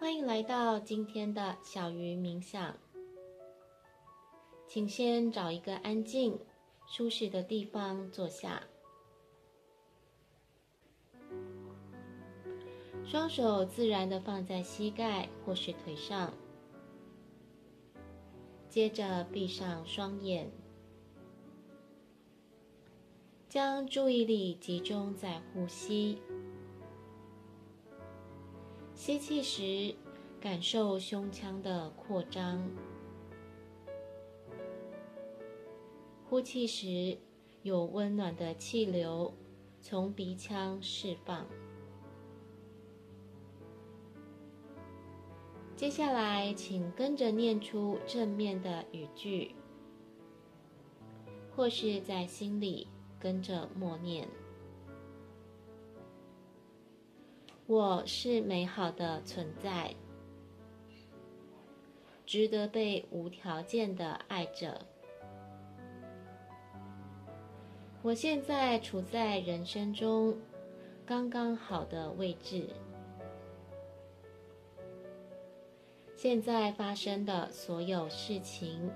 欢迎来到今天的小鱼冥想。请先找一个安静、舒适的地方坐下，双手自然的放在膝盖或是腿上，接着闭上双眼，将注意力集中在呼吸。吸气时，感受胸腔的扩张；呼气时，有温暖的气流从鼻腔释放。接下来，请跟着念出正面的语句，或是在心里跟着默念。我是美好的存在，值得被无条件的爱着。我现在处在人生中刚刚好的位置。现在发生的所有事情，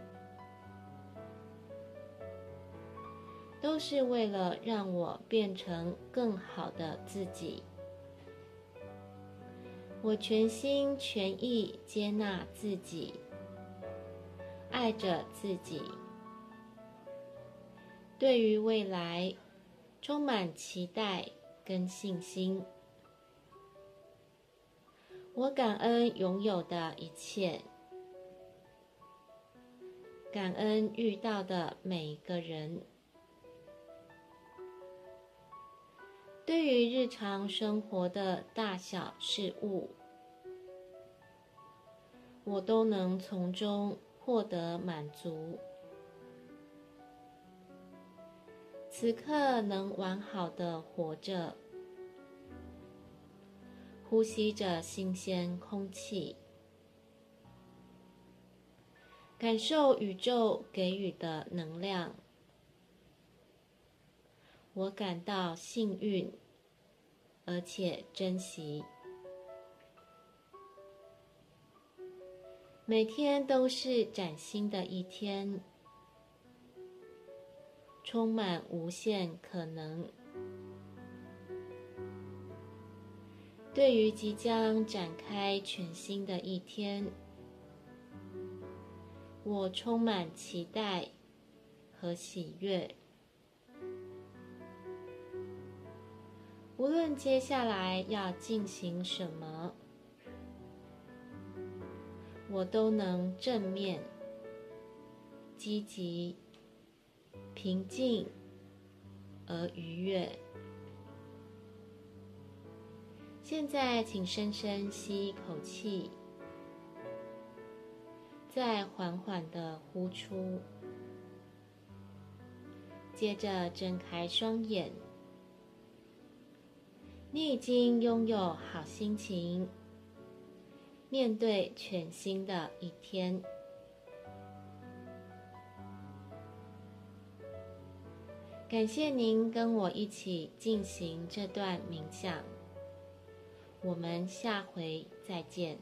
都是为了让我变成更好的自己。我全心全意接纳自己，爱着自己，对于未来充满期待跟信心。我感恩拥有的一切，感恩遇到的每一个人。对于日常生活的大小事物，我都能从中获得满足。此刻能完好的活着，呼吸着新鲜空气，感受宇宙给予的能量。我感到幸运，而且珍惜。每天都是崭新的一天，充满无限可能。对于即将展开全新的一天，我充满期待和喜悦。无论接下来要进行什么，我都能正面、积极、平静而愉悦。现在，请深深吸一口气，再缓缓的呼出，接着睁开双眼。你已经拥有好心情，面对全新的一天。感谢您跟我一起进行这段冥想，我们下回再见。